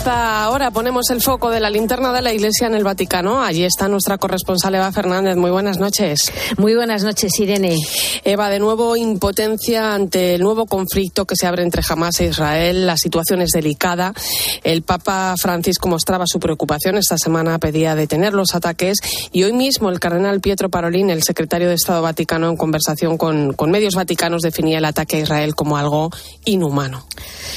Esta hora ponemos el foco de la linterna de la Iglesia en el Vaticano. Allí está nuestra corresponsal Eva Fernández. Muy buenas noches. Muy buenas noches, Irene. Eva, de nuevo impotencia ante el nuevo conflicto que se abre entre Hamas e Israel. La situación es delicada. El Papa Francisco mostraba su preocupación. Esta semana pedía detener los ataques y hoy mismo el cardenal Pietro Parolin, el secretario de Estado Vaticano, en conversación con, con medios vaticanos, definía el ataque a Israel como algo inhumano.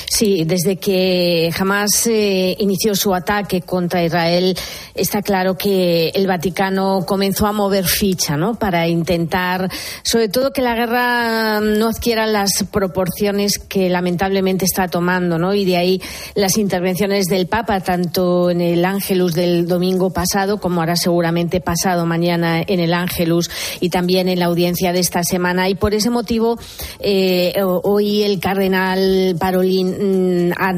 Sí, desde que Hamas eh, inició su ataque contra Israel, está claro que el Vaticano comenzó a mover ficha, ¿no? Para intentar, sobre todo, que la guerra no adquiera las proporciones que lamentablemente está tomando, ¿no? Y de ahí las intervenciones del Papa, tanto en el Ángelus del domingo pasado, como ahora seguramente pasado mañana en el Ángelus, y también en la audiencia de esta semana. Y por ese motivo, eh, hoy el cardenal Parolín mm, ha,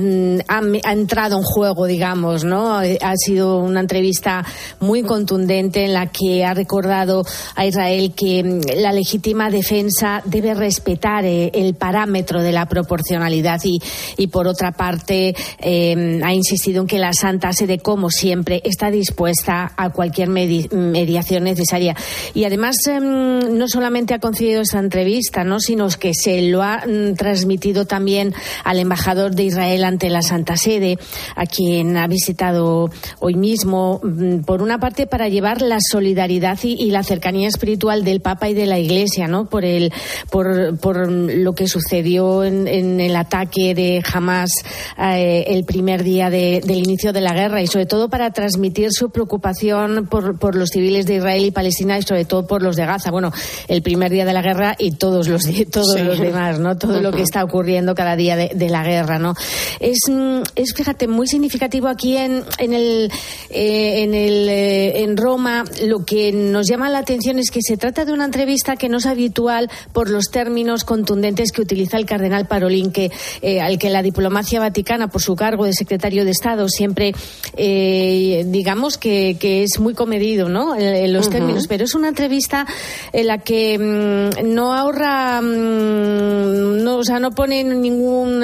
ha, entrado en juego, digamos, ¿no? Ha sido una entrevista muy contundente en la que ha recordado a Israel que mm, la legítima defensa debe respetar eh, el parámetro de la proporcionalidad y, y por otra parte, eh, ha insistido en que la Santa Sede, como siempre, está dispuesta a cualquier medi mediación necesaria. Y además, eh, no solamente ha concedido esa entrevista, ¿no? sino que se lo ha mm, transmitido también al embajador de Israel ante la Santa Sede, a quien ha visitado hoy mismo, mm, por una parte para llevar la solidaridad y, y la cercanía espiritual del Papa y de la Iglesia, ¿no? Por el, por, por lo que sucedió en, en, el ataque de Hamas eh, el primer día de, del inicio de la guerra y sobre todo para transmitir su preocupación por, por, los civiles de Israel y Palestina y sobre todo por los de Gaza. Bueno, el primer día de la guerra y todos los, todos sí. los demás, ¿no? Todo lo que está ocurriendo cada día de, de la guerra, ¿no? Es, mm, es, fíjate, muy significativo aquí en, en el, eh, en, el eh, en Roma. Lo que nos llama la atención es que se trata de una entrevista que no es habitual por los términos contundentes que utiliza el cardenal Parolín, que, eh, al que la diplomacia vaticana, por su cargo de secretario de Estado, siempre, eh, digamos que, que, es muy comedido ¿no? en, los uh -huh. términos. Pero es una entrevista en la que mmm, no ahorra, mmm, no, o sea, no pone ningún,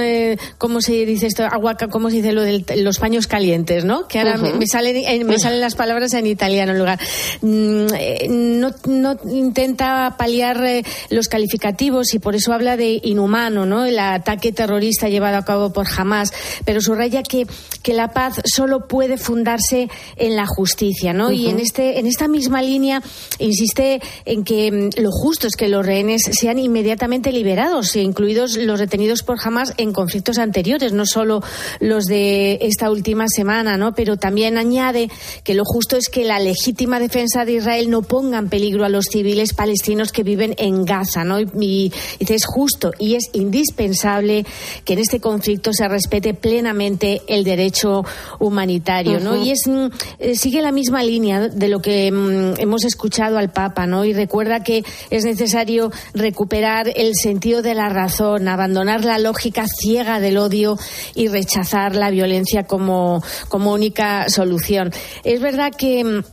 ¿cómo se dice esto? Agua, ¿cómo se dice lo de los paños calientes, ¿no? Que ahora uh -huh. me, salen, eh, me salen las palabras en italiano en lugar. Mm, eh, no, no intenta paliar eh, los calificativos y por eso habla de inhumano, ¿no? El ataque terrorista llevado a cabo por Hamas, pero subraya que, que la paz solo puede fundarse en la justicia, ¿no? Uh -huh. Y en, este, en esta misma línea insiste en que mm, lo justo es que los rehenes sean inmediatamente liberados, incluidos los detenidos por Hamas en conflictos anteriores, no solo los de esta última semana, ¿no? Pero también añade que lo justo es que la legítima defensa de Israel no ponga en peligro a los civiles palestinos que viven en Gaza, ¿no? Y, y dice, es justo y es indispensable que en este conflicto se respete plenamente el derecho humanitario, ¿no? Uh -huh. Y es, mm, eh, sigue la misma línea de lo que mm, hemos escuchado al Papa, ¿no? Y recuerda que es necesario recuperar el sentido de la razón, abandonar la lógica ciega del odio y rechazar la violencia como, como única solución. Es verdad que mm,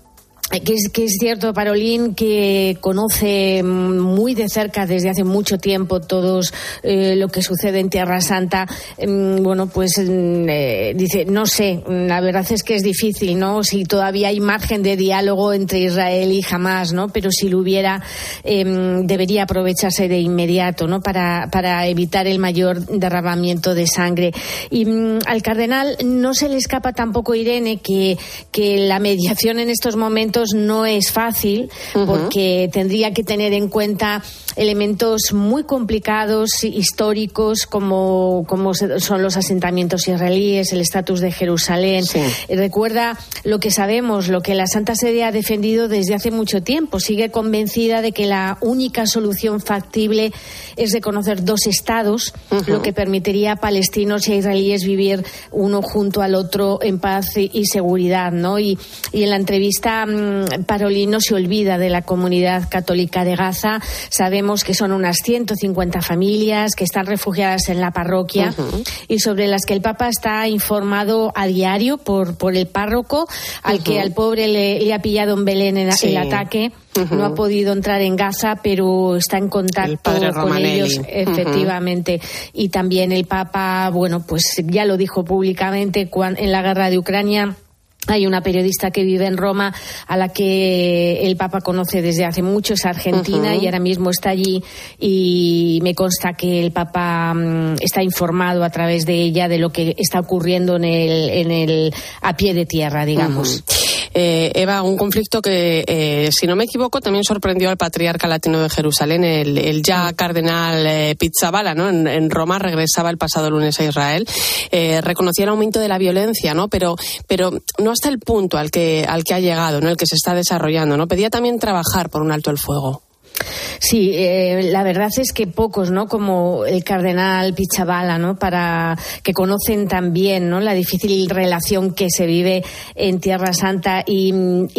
que es, que es cierto, Parolín, que conoce muy de cerca desde hace mucho tiempo todo eh, lo que sucede en Tierra Santa. Eh, bueno, pues eh, dice, no sé, la verdad es que es difícil, ¿no? Si todavía hay margen de diálogo entre Israel y Hamas, ¿no? Pero si lo hubiera, em, debería aprovecharse de inmediato, ¿no? Para, para evitar el mayor derramamiento de sangre. Y mm, al cardenal no se le escapa tampoco, Irene, que, que la mediación en estos momentos no es fácil uh -huh. porque tendría que tener en cuenta elementos muy complicados, históricos, como, como son los asentamientos israelíes, el estatus de Jerusalén. Sí. Recuerda lo que sabemos, lo que la Santa Sede ha defendido desde hace mucho tiempo. Sigue convencida de que la única solución factible es reconocer dos estados, uh -huh. lo que permitiría a palestinos y a israelíes vivir uno junto al otro en paz y, y seguridad. ¿no? Y, y en la entrevista mm, Paroli no se olvida de la comunidad católica de Gaza. Sabemos que son unas 150 familias que están refugiadas en la parroquia y sobre las que el Papa está informado a diario por, por el párroco, al que al pobre le, ha pillado en Belén el, el ataque. No ha podido entrar en Gaza, pero está en contacto con ellos, efectivamente. Y también el Papa, bueno, pues ya lo dijo públicamente en la guerra de Ucrania hay una periodista que vive en Roma a la que el Papa conoce desde hace mucho, es argentina y ahora mismo está allí y me consta que el Papa mm, está informado a través de ella de lo que está ocurriendo en el, en el a pie de tierra, digamos. Eh, Eva, un conflicto que, eh, si no me equivoco, también sorprendió al patriarca latino de Jerusalén, el, ya cardenal eh, Pizzabala, ¿no? En, Roma regresaba el pasado lunes a Israel. reconocía el aumento de la violencia, ¿no? Pero, pero no hasta el punto al que, al que ha llegado, ¿no? El que se está desarrollando, ¿no? Pedía también trabajar por un alto el fuego. Sí, eh, la verdad es que pocos, ¿no? Como el cardenal Pichabala, ¿no? Para que conocen también, ¿no? La difícil relación que se vive en Tierra Santa y,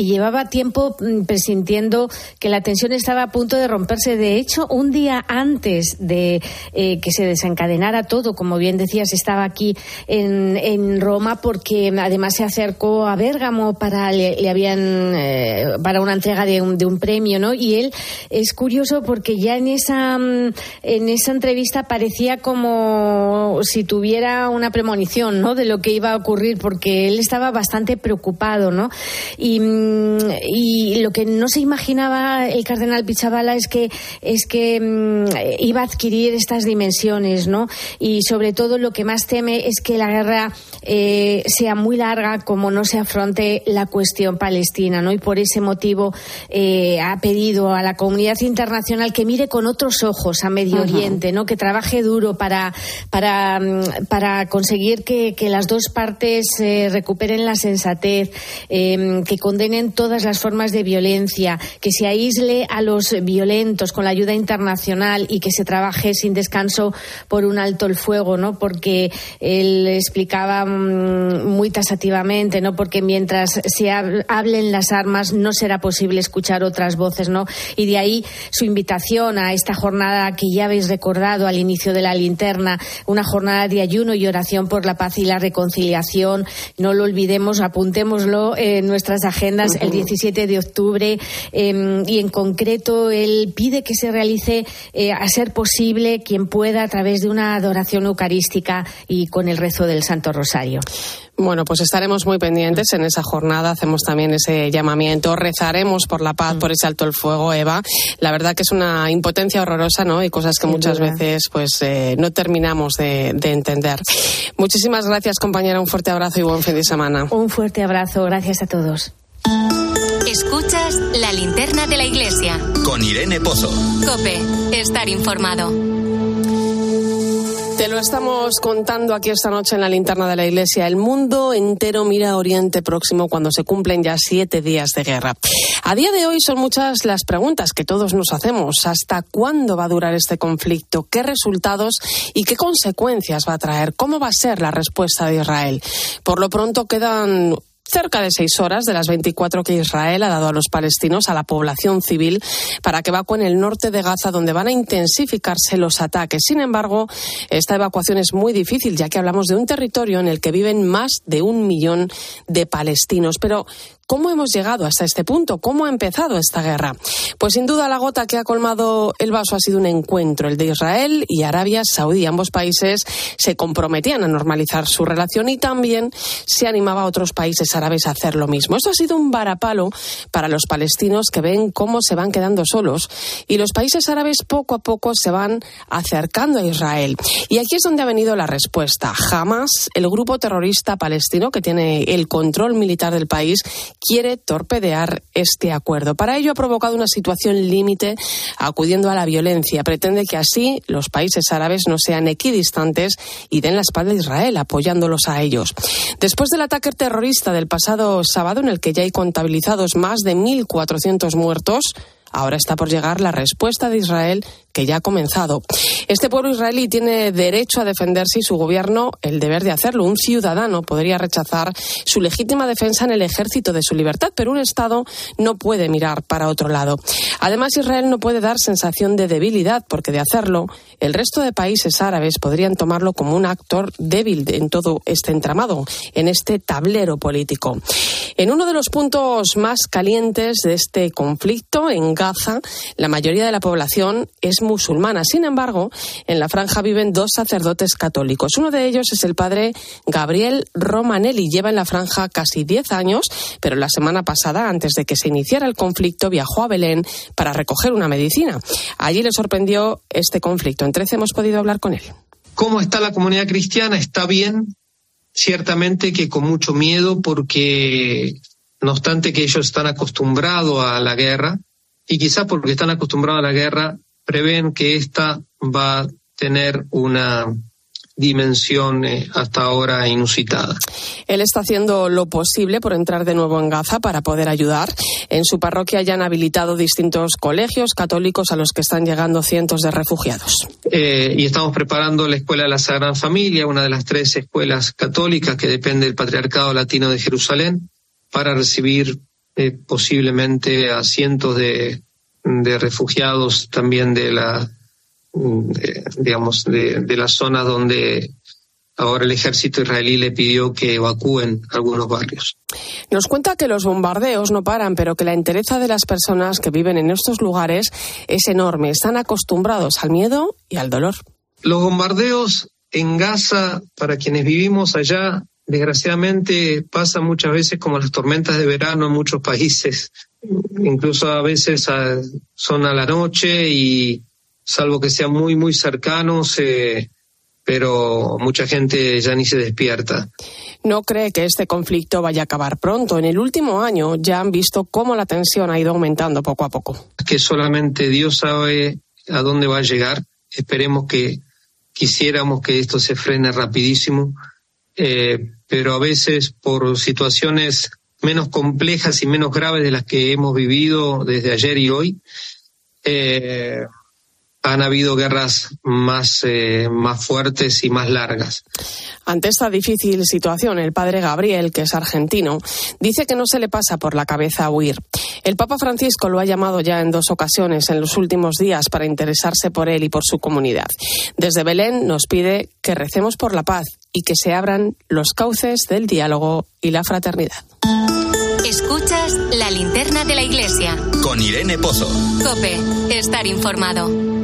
llevaba tiempo mm, presintiendo que la tensión estaba a punto de romperse. De hecho, un día antes de eh, que se desencadenara todo, como bien decías, estaba aquí en, en Roma porque además se acercó a Bérgamo para le, habían eh, para una entrega de un, de un premio, ¿no? Y él es curioso porque ya en esa, mm, en esa entrevista parecía como si tuviera una premonición ¿no? de lo que iba a ocurrir, porque él estaba bastante preocupado. ¿no? Y, mm, y lo que no se imaginaba el cardenal Pichabala es que, es que mm, iba a adquirir estas dimensiones. ¿no? Y sobre todo lo que más teme es que la guerra eh, sea muy larga como no se afronte la cuestión palestina. ¿no? Y por ese motivo eh, ha pedido a la comunidad internacional que mire con otros ojos a Medio Oriente, ¿no? Que trabaje duro para, para, para conseguir que, las dos partes eh, recuperen la sensatez, em, que condenen todas las formas de violencia, que se aísle a los violentos con la ayuda internacional y que se trabaje sin descanso por un alto el fuego, ¿no? Porque él explicaba mm, muy tasativamente, ¿no? Porque mientras se hablen las armas no será posible escuchar otras voces, ¿no? Y de ahí su invitación a esta jornada que ya habéis recordado al inicio de la linterna, una jornada de ayuno y oración por la paz y la reconciliación. No lo olvidemos, apuntémoslo en nuestras agendas el 17 de octubre em, y en concreto él pide que se realice eh, a ser posible quien pueda a través de una adoración eucarística y con el rezo del Santo Rosario. Bueno, pues estaremos muy pendientes en esa jornada. Hacemos también ese llamamiento. Rezaremos por la paz, mm. por ese alto el fuego, Eva. La verdad que es una impotencia horrorosa, ¿no? Y cosas que muchas veces, pues, eh, no terminamos de, de entender. Muchísimas gracias, compañera. Un fuerte abrazo y buen fin de semana. Un fuerte abrazo. Gracias a todos. Escuchas la linterna de la iglesia. Con Irene Pozo. Cope. Estar informado. Lo estamos contando aquí esta noche en la linterna de la iglesia. El mundo entero mira a Oriente Próximo cuando se cumplen ya siete días de guerra. A día de hoy son muchas las preguntas que todos nos hacemos. ¿Hasta cuándo va a durar este conflicto? ¿Qué resultados y qué consecuencias va a traer? ¿Cómo va a ser la respuesta de Israel? Por lo pronto quedan cerca de seis horas de las 24 que Israel ha dado a los palestinos, a la población civil, para que evacúen el norte de Gaza, donde van a intensificarse los ataques. Sin embargo, esta evacuación es muy difícil, ya que hablamos de un territorio en el que viven más de un millón de palestinos. Pero, ¿Cómo hemos llegado hasta este punto? ¿Cómo ha empezado esta guerra? Pues sin duda la gota que ha colmado el vaso ha sido un encuentro, el de Israel y Arabia Saudí. Ambos países se comprometían a normalizar su relación y también se animaba a otros países árabes a hacer lo mismo. Esto ha sido un varapalo para los palestinos que ven cómo se van quedando solos y los países árabes poco a poco se van acercando a Israel. Y aquí es donde ha venido la respuesta. Jamás el grupo terrorista palestino que tiene el control militar del país quiere torpedear este acuerdo. Para ello ha provocado una situación límite acudiendo a la violencia. Pretende que así los países árabes no sean equidistantes y den la espalda a Israel, apoyándolos a ellos. Después del ataque terrorista del pasado sábado, en el que ya hay contabilizados más de 1.400 muertos, ahora está por llegar la respuesta de Israel que ya ha comenzado. Este pueblo israelí tiene derecho a defenderse y su gobierno el deber de hacerlo. Un ciudadano podría rechazar su legítima defensa en el ejército de su libertad, pero un Estado no puede mirar para otro lado. Además, Israel no puede dar sensación de debilidad, porque de hacerlo, el resto de países árabes podrían tomarlo como un actor débil en todo este entramado, en este tablero político. En uno de los puntos más calientes de este conflicto, en Gaza, la mayoría de la población es musulmana. Sin embargo, en la franja viven dos sacerdotes católicos. Uno de ellos es el padre Gabriel Romanelli. Lleva en la franja casi 10 años, pero la semana pasada, antes de que se iniciara el conflicto, viajó a Belén para recoger una medicina. Allí le sorprendió este conflicto. En 13 hemos podido hablar con él. ¿Cómo está la comunidad cristiana? Está bien, ciertamente que con mucho miedo porque no obstante que ellos están acostumbrados a la guerra y quizás porque están acostumbrados a la guerra prevén que esta va a tener una dimensión eh, hasta ahora inusitada. Él está haciendo lo posible por entrar de nuevo en Gaza para poder ayudar. En su parroquia ya han habilitado distintos colegios católicos a los que están llegando cientos de refugiados. Eh, y estamos preparando la Escuela de la Sagrada Familia, una de las tres escuelas católicas que depende del Patriarcado Latino de Jerusalén, para recibir eh, posiblemente a cientos de, de refugiados también de la digamos, de, de las zonas donde ahora el ejército israelí le pidió que evacúen algunos barrios. Nos cuenta que los bombardeos no paran, pero que la entereza de las personas que viven en estos lugares es enorme. Están acostumbrados al miedo y al dolor. Los bombardeos en Gaza, para quienes vivimos allá, desgraciadamente pasan muchas veces como las tormentas de verano en muchos países. Incluso a veces son a la noche y salvo que sean muy, muy cercanos, eh, pero mucha gente ya ni se despierta. No cree que este conflicto vaya a acabar pronto. En el último año ya han visto cómo la tensión ha ido aumentando poco a poco. Que solamente Dios sabe a dónde va a llegar. Esperemos que quisiéramos que esto se frene rapidísimo, eh, pero a veces por situaciones menos complejas y menos graves de las que hemos vivido desde ayer y hoy, eh, han habido guerras más, eh, más fuertes y más largas. Ante esta difícil situación, el padre Gabriel, que es argentino, dice que no se le pasa por la cabeza huir. El Papa Francisco lo ha llamado ya en dos ocasiones en los últimos días para interesarse por él y por su comunidad. Desde Belén nos pide que recemos por la paz y que se abran los cauces del diálogo y la fraternidad. Escuchas la linterna de la iglesia. Con Irene Pozo. Cope, estar informado.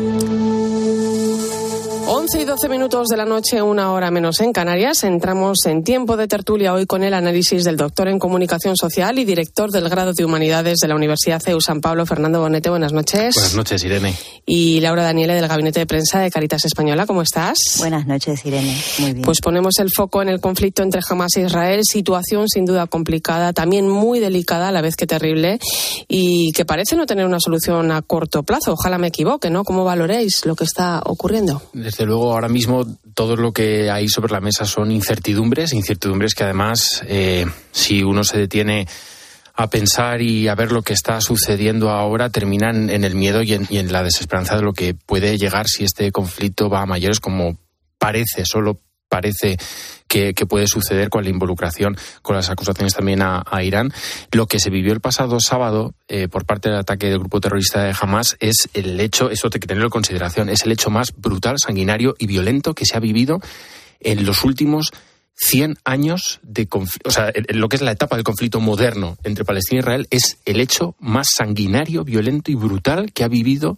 11 y 12 minutos de la noche, una hora menos en Canarias. Entramos en tiempo de tertulia hoy con el análisis del doctor en comunicación social y director del grado de humanidades de la Universidad CEU San Pablo, Fernando Bonete. Buenas noches. Buenas noches, Irene. Y Laura Daniele del Gabinete de Prensa de Caritas Española. ¿Cómo estás? Buenas noches, Irene. Muy bien. Pues ponemos el foco en el conflicto entre Hamas e Israel. Situación sin duda complicada, también muy delicada, a la vez que terrible, y que parece no tener una solución a corto plazo. Ojalá me equivoque, ¿no? ¿Cómo valoréis lo que está ocurriendo? Desde luego ahora mismo todo lo que hay sobre la mesa son incertidumbres, incertidumbres que además, eh, si uno se detiene a pensar y a ver lo que está sucediendo ahora, terminan en el miedo y en, y en la desesperanza de lo que puede llegar si este conflicto va a mayores, como parece, solo parece que, puede suceder con la involucración, con las acusaciones también a, Irán. Lo que se vivió el pasado sábado eh, por parte del ataque del grupo terrorista de Hamas es el hecho, eso hay que tenerlo en consideración, es el hecho más brutal, sanguinario y violento que se ha vivido en los últimos 100 años de conflicto, o sea, lo que es la etapa del conflicto moderno entre Palestina e Israel es el hecho más sanguinario, violento y brutal que ha vivido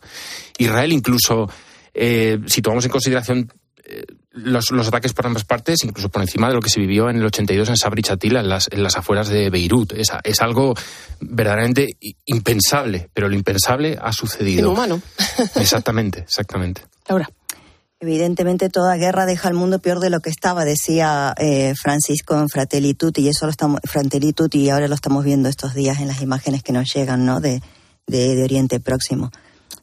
Israel, incluso eh, si tomamos en consideración eh, los, ataques por ambas partes, incluso por encima de lo que se vivió en el 82 en Sabri Chatila, en las, en las afueras de Beirut. Es, es algo verdaderamente impensable, pero lo impensable ha sucedido. Inhumano. Exactamente, exactamente. Laura. Evidentemente toda guerra deja al mundo peor de lo que estaba, decía eh, Francisco en Fratelli Tutti, y eso lo estamos, Fratelli Tutti, y ahora lo estamos viendo estos días en las imágenes que nos llegan, ¿no? De, de, de Oriente Próximo.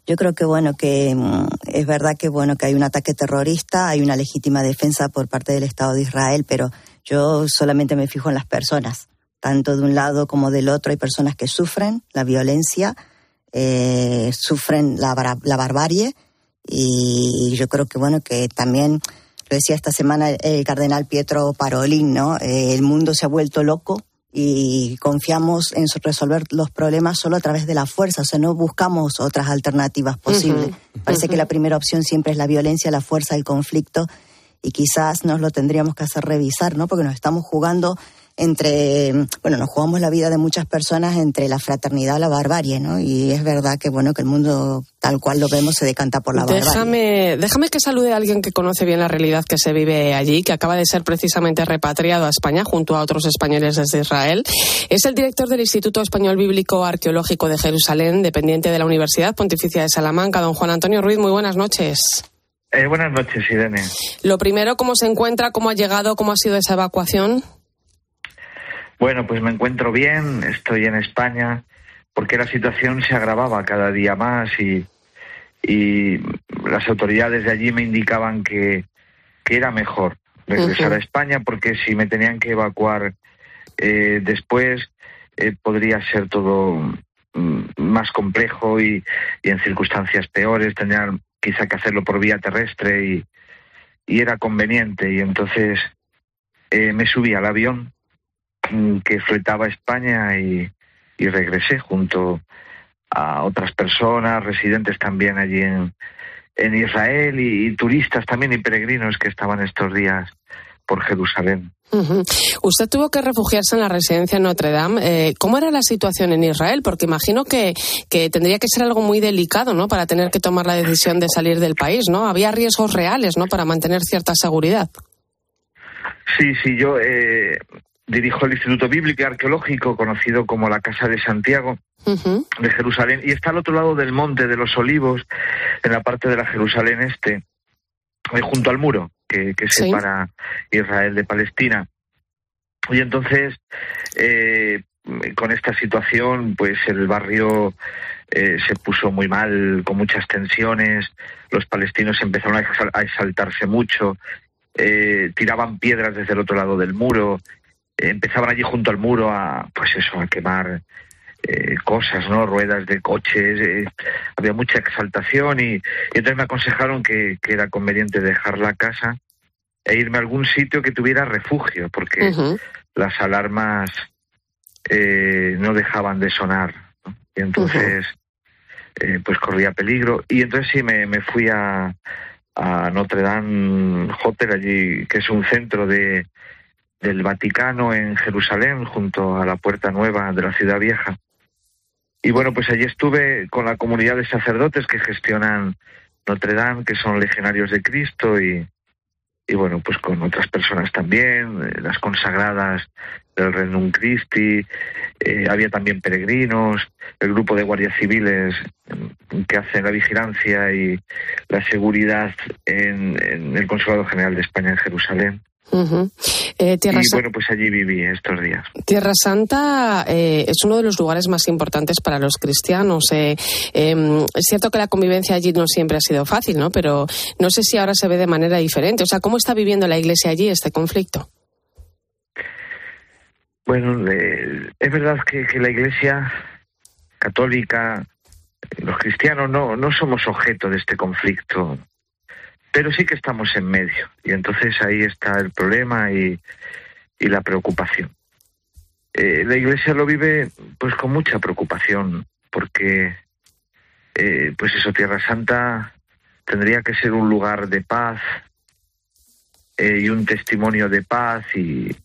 Yo creo que bueno que mm, es verdad que bueno que hay un ataque terrorista, hay una legítima defensa por parte del Estado de Israel, pero yo solamente me fijo en las personas, tanto de un lado como del otro hay personas que sufren la violencia, eh, sufren la, la barbarie Y yo creo que, bueno, que también, lo decía esta semana el cardenal Pietro Parolin, ¿no? el mundo se ha vuelto loco y confiamos en resolver los problemas solo a través de la fuerza, o sea, no buscamos otras alternativas posibles. Parece que la primera opción siempre es la violencia, la fuerza, el conflicto, y quizás nos lo tendríamos que hacer revisar, ¿no? Porque nos estamos jugando entre, bueno, nos jugamos la vida de muchas personas entre la fraternidad y la barbarie, ¿no? Y es verdad que, bueno, que el mundo tal cual lo vemos se decanta por la barbarie. Déjame que salude a alguien que conoce bien la realidad que se vive allí, que acaba de ser precisamente repatriado a España junto a otros españoles desde Israel. Es el director del Instituto Español Bíblico Arqueológico de Jerusalén, dependiente de la Universidad Pontificia de Salamanca. Don Juan Antonio Ruiz, muy buenas noches. Eh, buenas noches, Irene. Lo primero, ¿cómo se encuentra? ¿Cómo ha llegado? ¿Cómo ha sido esa evacuación? Bueno, pues me encuentro bien, estoy en España, porque la situación se agravaba cada día más y, y las autoridades de allí me indicaban que, que era mejor regresar a España porque si me tenían que evacuar eh, después eh, podría ser todo mm, más complejo y, y, en circunstancias peores, tendrían quizá que hacerlo por vía terrestre y, y era conveniente. Y entonces eh, me subí al avión que fletaba España y, regresé junto a otras personas, residentes también allí en, en Israel y, turistas también y peregrinos que estaban estos días por Jerusalén. Usted tuvo que refugiarse en la residencia Notre Dame. Eh, ¿Cómo era la situación en Israel? Porque imagino que, que, tendría que ser algo muy delicado, ¿no? Para tener que tomar la decisión de salir del país, ¿no? Había riesgos reales, ¿no? Para mantener cierta seguridad. Sí, sí, yo eh, dirijo el Instituto Bíblico y Arqueológico, conocido como la Casa de Santiago de Jerusalén, y está al otro lado del Monte de los Olivos, en la parte de la Jerusalén Este, eh, junto al muro que, separa Israel de Palestina. Y entonces, eh, con esta situación, pues el barrio eh, se puso muy mal, con muchas tensiones, los palestinos empezaron a exaltarse mucho, tiraban piedras desde el otro lado del muro, empezaban allí junto al muro a, pues eso, a quemar eh, cosas, ¿no? Ruedas de coches, eh, había mucha exaltación y, entonces me aconsejaron que, era conveniente dejar la casa e irme a algún sitio que tuviera refugio, porque las alarmas eh, no dejaban de sonar. Y entonces, pues corría peligro. Y entonces sí, me, me fui a, a Notre Dame Hotel, allí, que es un centro de, del Vaticano en Jerusalén, junto a la Puerta Nueva de la Ciudad Vieja. Y bueno, pues allí estuve con la comunidad de sacerdotes que gestionan Notre Dame, que son legionarios de Cristo, y, bueno, pues con otras personas también, eh, las consagradas del Renum Christi, eh, había también peregrinos, el grupo de guardias civiles mm, que hacen la vigilancia y la seguridad en el Consulado General de España en Jerusalén. Eh, y bueno, pues allí viví estos días. Tierra Santa eh, es uno de los lugares más importantes para los cristianos. Eh, em, es cierto que la convivencia allí no siempre ha sido fácil, ¿no? Pero no sé si ahora se ve de manera diferente. O sea, ¿cómo está viviendo la Iglesia allí este conflicto? Bueno, es verdad que, que, la Iglesia católica, los cristianos, no, no somos objeto de este conflicto pero sí que estamos en medio y entonces ahí está el problema y, la preocupación. Eh, la Iglesia lo vive pues con mucha preocupación porque eh, pues eso Tierra Santa tendría que ser un lugar de paz eh, y un testimonio de paz y,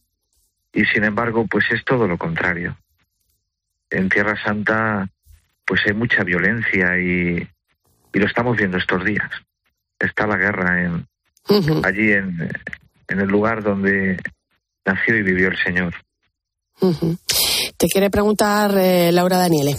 y sin embargo pues es todo lo contrario. En Tierra Santa pues hay mucha violencia y, y lo estamos viendo estos días está la guerra en, allí en, en, el lugar donde nació y vivió el Señor. Te quiere preguntar eh, Laura Daniele.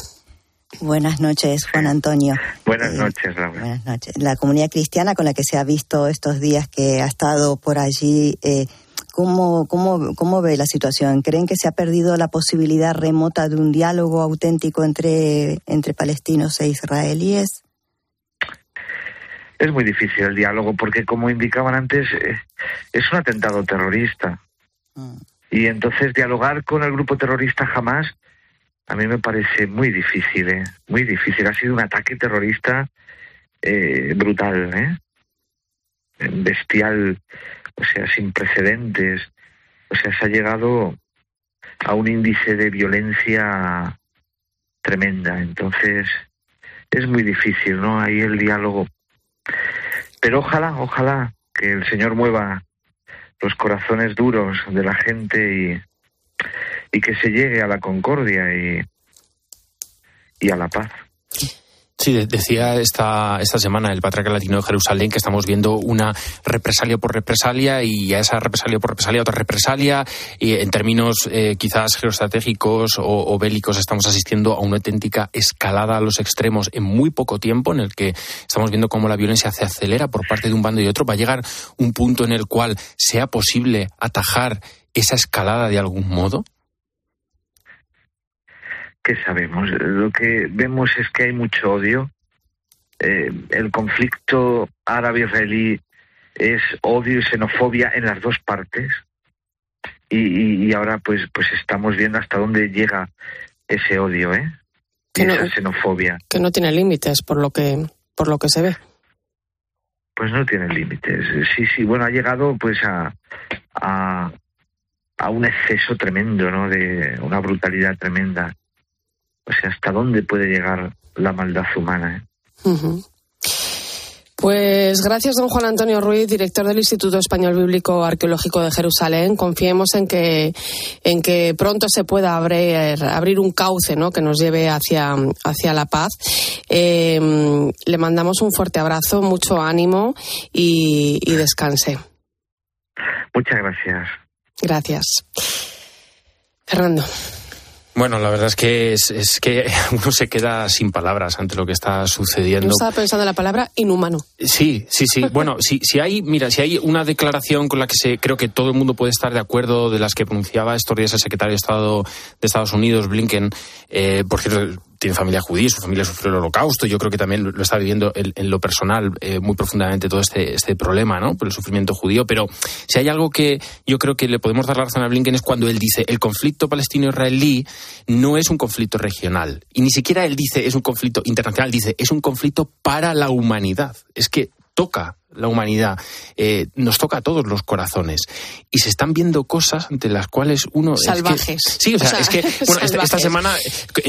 Buenas noches, Juan Antonio. Buenas eh, noches, Laura. Buenas noches. La comunidad cristiana con la que se ha visto estos días que ha estado por allí, eh, ¿cómo, cómo, ¿cómo ve la situación? ¿Creen que se ha perdido la posibilidad remota de un diálogo auténtico entre, entre palestinos e israelíes? Es muy difícil el diálogo porque, como indicaban antes, eh, es un atentado terrorista. Mm. Y entonces dialogar con el grupo terrorista jamás, a mí me parece muy difícil, ¿eh? muy difícil. Ha sido un ataque terrorista eh, brutal, ¿eh? bestial, o sea, sin precedentes. O sea, se ha llegado a un índice de violencia tremenda. Entonces, es muy difícil, ¿no? Ahí el diálogo. Pero ojalá, ojalá que el Señor mueva los corazones duros de la gente y, y que se llegue a la concordia y, y a la paz. Sí, decía esta, esta semana el Patriarca Latino de Jerusalén que estamos viendo una represalia por represalia y a esa represalia por represalia otra represalia. Y en términos eh, quizás geoestratégicos o, o, bélicos estamos asistiendo a una auténtica escalada a los extremos en muy poco tiempo en el que estamos viendo cómo la violencia se acelera por parte de un bando y otro. Va a llegar un punto en el cual sea posible atajar esa escalada de algún modo. ¿Qué sabemos? Lo que vemos es que hay mucho odio. Eh, el conflicto árabe-israelí es odio y xenofobia en las dos partes. Y, y, ahora pues pues estamos viendo hasta dónde llega ese odio, ¿eh? Que no, esa xenofobia. Que no tiene límites por lo que por lo que se ve. Pues no tiene límites. Sí, sí, bueno, ha llegado pues a, a, a un exceso tremendo, ¿no? De una brutalidad tremenda. O sea, hasta dónde puede llegar la maldad humana. ¿eh? Uh -huh. Pues gracias, don Juan Antonio Ruiz, director del Instituto Español Bíblico Arqueológico de Jerusalén. Confiemos en que, en que pronto se pueda abrir, abrir un cauce ¿no? que nos lleve hacia, hacia la paz. Eh, le mandamos un fuerte abrazo, mucho ánimo y, y descanse. Muchas gracias. Gracias. Fernando. Bueno, la verdad es que es, es, que uno se queda sin palabras ante lo que está sucediendo. Yo estaba pensando en la palabra inhumano. Sí, sí, sí. Bueno, si, si hay, mira, si hay una declaración con la que se, creo que todo el mundo puede estar de acuerdo de las que pronunciaba estos días el secretario de Estado de Estados Unidos, Blinken, eh, por cierto, tiene familia judía, su familia sufrió el holocausto, yo creo que también lo está viviendo en, en lo personal eh, muy profundamente todo este, este problema, ¿no? Por el sufrimiento judío, pero si hay algo que yo creo que le podemos dar la razón a Blinken es cuando él dice el conflicto palestino-israelí no es un conflicto regional, y ni siquiera él dice es un conflicto internacional, dice es un conflicto para la humanidad. Es que toca la humanidad, eh, nos toca a todos los corazones. Y se están viendo cosas ante las cuales uno... Salvajes. Es que, sí, o sea, o sea, es que bueno, esta, esta, semana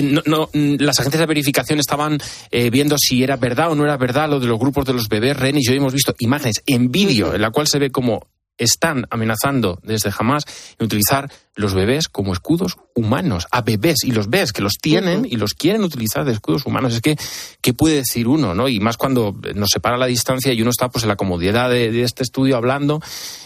no, no, las agencias de verificación estaban eh, viendo si era verdad o no era verdad lo de los grupos de los bebés rehenes. Yo hemos visto imágenes en vídeo en la cual se ve como están amenazando desde jamás en utilizar los bebés como escudos humanos, a bebés, y los ves que los tienen y los quieren utilizar de escudos humanos. Es que, ¿qué puede decir uno? ¿no? Y más cuando nos separa la distancia y uno está pues en la comodidad de, de este estudio hablando,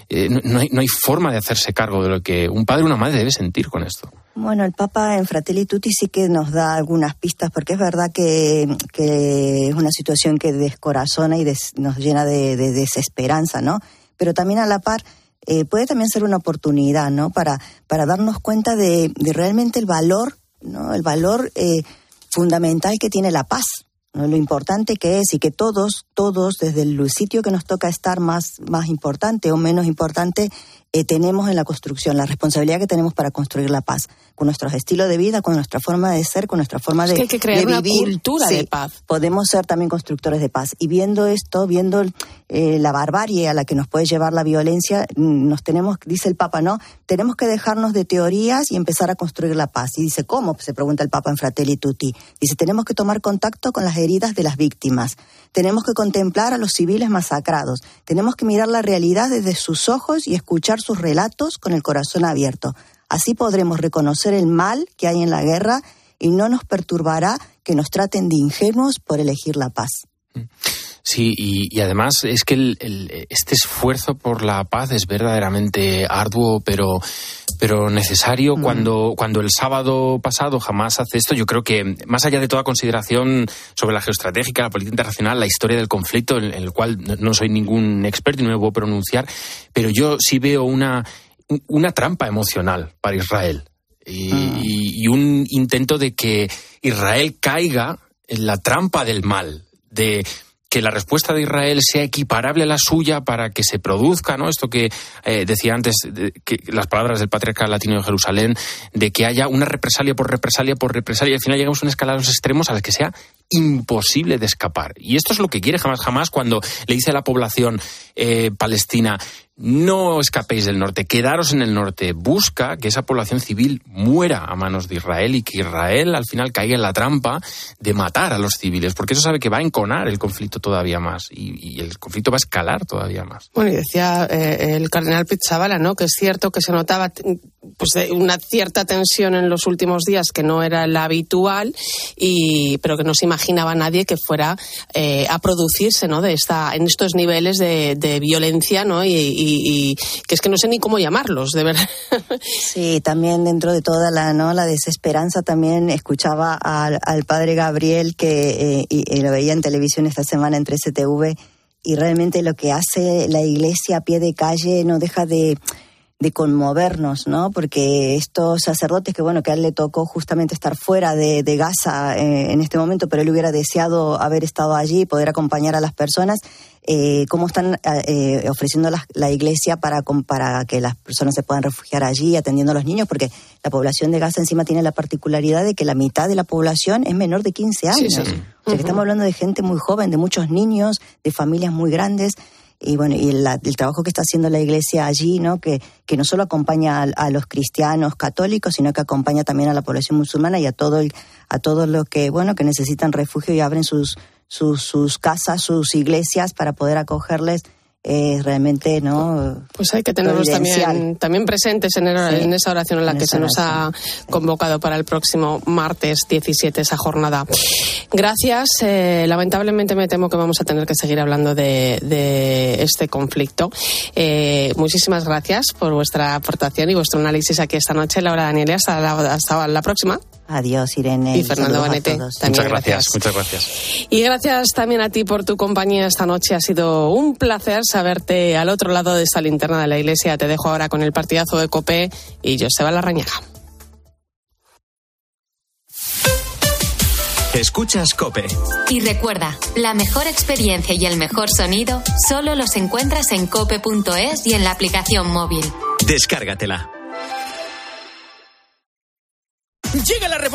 eh, no, hay, no hay forma de hacerse cargo de lo que un padre o una madre debe sentir con esto. Bueno, el Papa en Fratelli Tutti sí que nos da algunas pistas, porque es verdad que, que es una situación que descorazona y des, nos llena de, de desesperanza, ¿no? Pero también a la par eh, puede también ser una oportunidad, ¿no? Para, para darnos cuenta de, realmente el valor, ¿no? El valor eh, fundamental que tiene la paz, ¿no? Lo importante que es y que todos, todos, desde el sitio que nos toca estar más, más importante o menos importante, eh, tenemos en la construcción, la responsabilidad que tenemos para construir la paz, con nuestros estilos de vida, con nuestra forma de ser, con nuestra forma es de, que hay que crear de una vivir. cultura Sí, de paz. Podemos ser también constructores de paz. Y viendo esto, viendo eh, la barbarie a la que nos puede llevar la violencia, mm, nos tenemos, dice el Papa, ¿no? Tenemos que dejarnos de teorías y empezar a construir la paz. Y dice, ¿cómo? Se pregunta el Papa en Fratelli Tutti. Dice, tenemos que tomar contacto con las heridas de las víctimas. Tenemos que contemplar a los civiles masacrados. Tenemos que mirar la realidad desde sus ojos y escuchar sus relatos con el corazón abierto. Así podremos reconocer el mal que hay en la guerra y no nos perturbará que nos traten de ingenuos por elegir la paz. Sí, y, y además es que el, el, este esfuerzo por la paz es verdaderamente arduo, pero, pero necesario. Mm. Cuando, cuando el sábado pasado jamás hace esto, yo creo que más allá de toda consideración sobre la geoestratégica, la política internacional, la historia del conflicto, en, en el cual no, no soy ningún experto y no me puedo pronunciar, pero yo sí veo una una trampa emocional para Israel y, mm. y, un intento de que Israel caiga en la trampa del mal, de que la respuesta de Israel sea equiparable a la suya para que se produzca, ¿no? Esto que eh, decía antes, las palabras del patriarca latino de Jerusalén, de que haya una represalia por represalia por represalia, y al final llegamos a una escala de los extremos a la que sea imposible de escapar. Y esto es lo que quiere jamás, jamás cuando le dice a la población eh, palestina no escapéis del norte, quedaros en el norte, busca que esa población civil muera a manos de Israel y que Israel al final caiga en la trampa de matar a los civiles, porque eso sabe que va a enconar el conflicto todavía más y, el conflicto va a escalar todavía más. Bueno, y decía eh, el cardenal Pizzabala, ¿no? Que es cierto que se notaba pues una cierta tensión en los últimos días que no era la habitual y pero que no se imaginaba nadie que fuera eh, a producirse no de esta en estos niveles de, violencia no y, que es que no sé ni cómo llamarlos de verdad. Sí también dentro de toda la no la desesperanza también escuchaba al, padre Gabriel que eh, y, lo veía en televisión esta semana en 13TV y realmente lo que hace la iglesia a pie de calle no deja de de conmovernos, ¿no? Porque estos sacerdotes que, bueno, que a él le tocó justamente estar fuera de, Gaza eh, en este momento, pero él hubiera deseado haber estado allí y poder acompañar a las personas, eh, cómo están eh, ofreciendo la, iglesia para, para que las personas se puedan refugiar allí, atendiendo a los niños, porque la población de Gaza encima tiene la particularidad de que la mitad de la población es menor de 15 años. O sea, que estamos hablando de gente muy joven, de muchos niños, de familias muy grandes y bueno y el, trabajo que está haciendo la iglesia allí no que, que no solo acompaña a, los cristianos católicos sino que acompaña también a la población musulmana y a todo a todos los que bueno que necesitan refugio y abren sus sus, sus casas sus iglesias para poder acogerles eh, realmente no pues hay que tenerlos también también presentes en, en, esa oración en la que se nos ha convocado para el próximo martes 17 esa jornada. Gracias. Eh, lamentablemente me temo que vamos a tener que seguir hablando de, de este conflicto. Eh, muchísimas gracias por vuestra aportación y vuestro análisis aquí esta noche. Laura Daniela hasta hasta la próxima Adiós, Irene. Y Fernando Banete. Muchas gracias, muchas gracias. Y gracias también a ti por tu compañía esta noche. Ha sido un placer saberte al otro lado de esta linterna de la iglesia. Te dejo ahora con el partidazo de Copé y Joseba Larrañaga. Escuchas Cope. Y recuerda, la mejor experiencia y el mejor sonido solo los encuentras en cope.es y en la aplicación móvil. Descárgatela.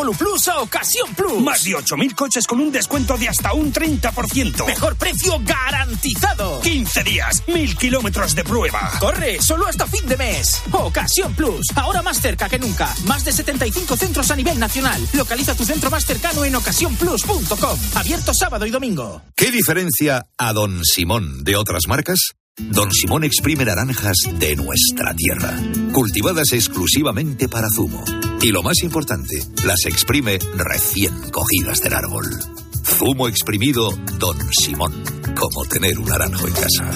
Plus a Ocasión Plus. Más de 8.000 coches con un descuento de hasta un 30%. Mejor precio garantizado. 15 días, 1.000 kilómetros de prueba. Corre, solo hasta fin de mes. Ocasión Plus, ahora más cerca que nunca. Más de 75 centros a nivel nacional. Localiza tu centro más cercano en ocasiónplus.com. Abierto sábado y domingo. ¿Qué diferencia a Don Simón de otras marcas? Don Simón exprime naranjas de nuestra tierra, cultivadas exclusivamente para zumo. Y lo más importante, las exprime recién cogidas del árbol. Zumo exprimido Don Simón, como tener un naranjo en casa.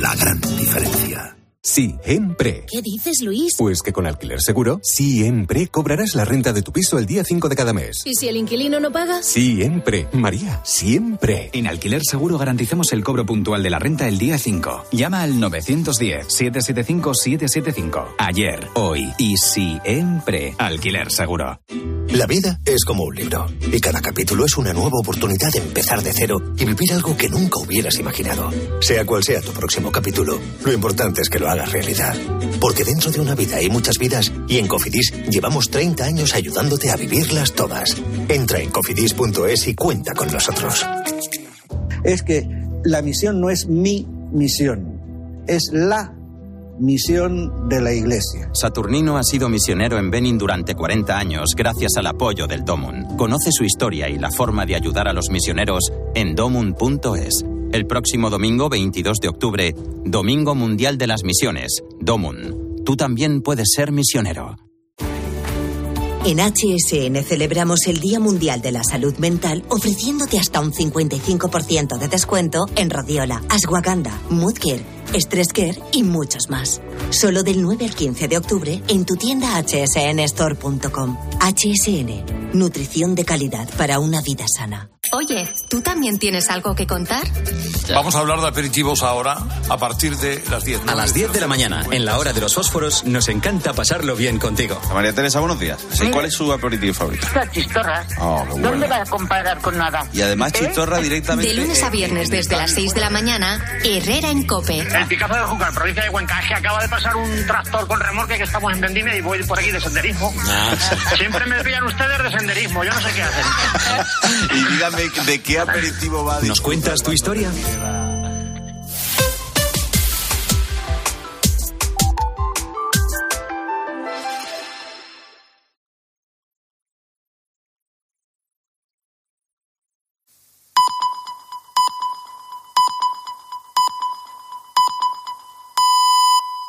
La gran diferencia. Siempre. ¿Qué dices, Luis? Pues que con Alquiler Seguro, siempre cobrarás la renta de tu piso el día 5 de cada mes. ¿Y si el inquilino no paga? Siempre. María, siempre. En Alquiler Seguro garantizamos el cobro puntual de la renta el día 5. Llama al 910-775-775. Ayer, hoy y siempre. Alquiler Seguro. La vida es como un libro y cada capítulo es una nueva oportunidad de empezar de cero y vivir algo que nunca hubieras imaginado. Sea cual sea tu próximo capítulo, lo importante es que lo hagas realidad. Porque dentro de una vida hay muchas vidas y en Cofidis llevamos 30 años ayudándote a vivirlas todas. Entra en cofidis.es y cuenta con nosotros. Es que la misión no es mi misión, es la misión de la Iglesia. Saturnino ha sido misionero en Benin durante 40 años gracias al apoyo del Domun. Conoce su historia y la forma de ayudar a los misioneros en domun.es. El próximo domingo 22 de octubre, Domingo Mundial de las Misiones, Domun. Tú también puedes ser misionero. En HSN celebramos el Día Mundial de la Salud Mental ofreciéndote hasta un 55% de descuento en Rodiola, Ashwagandha, Moodcare, Stress Care y muchos más. Solo del 9 al 15 de octubre en tu tienda hsnstore.com. HSN, nutrición de calidad para una vida sana. Oye, ¿tú también tienes algo que contar? Vamos a hablar de aperitivos ahora, a partir de las 10. A las 10 de la mañana, en la hora de los fósforos, nos encanta pasarlo bien contigo. María Teresa, buenos días. ¿Cuál es su aperitivo favorito? La chistorra. Oh, ¿Dónde va a comparar con nada? Y además ¿Eh? chistorra directamente... De lunes a viernes desde las 6 de la mañana, Herrera en Cope. El Picazo de Júcar, provincia de Cuenca, que acaba de pasar un tractor con remolque que estamos en Vendimia y voy por aquí de senderismo. Ah. Siempre me pillan ustedes de senderismo, yo no sé qué hacen. y dígame de, de qué aperitivo va. ¿Nos cuentas tu historia?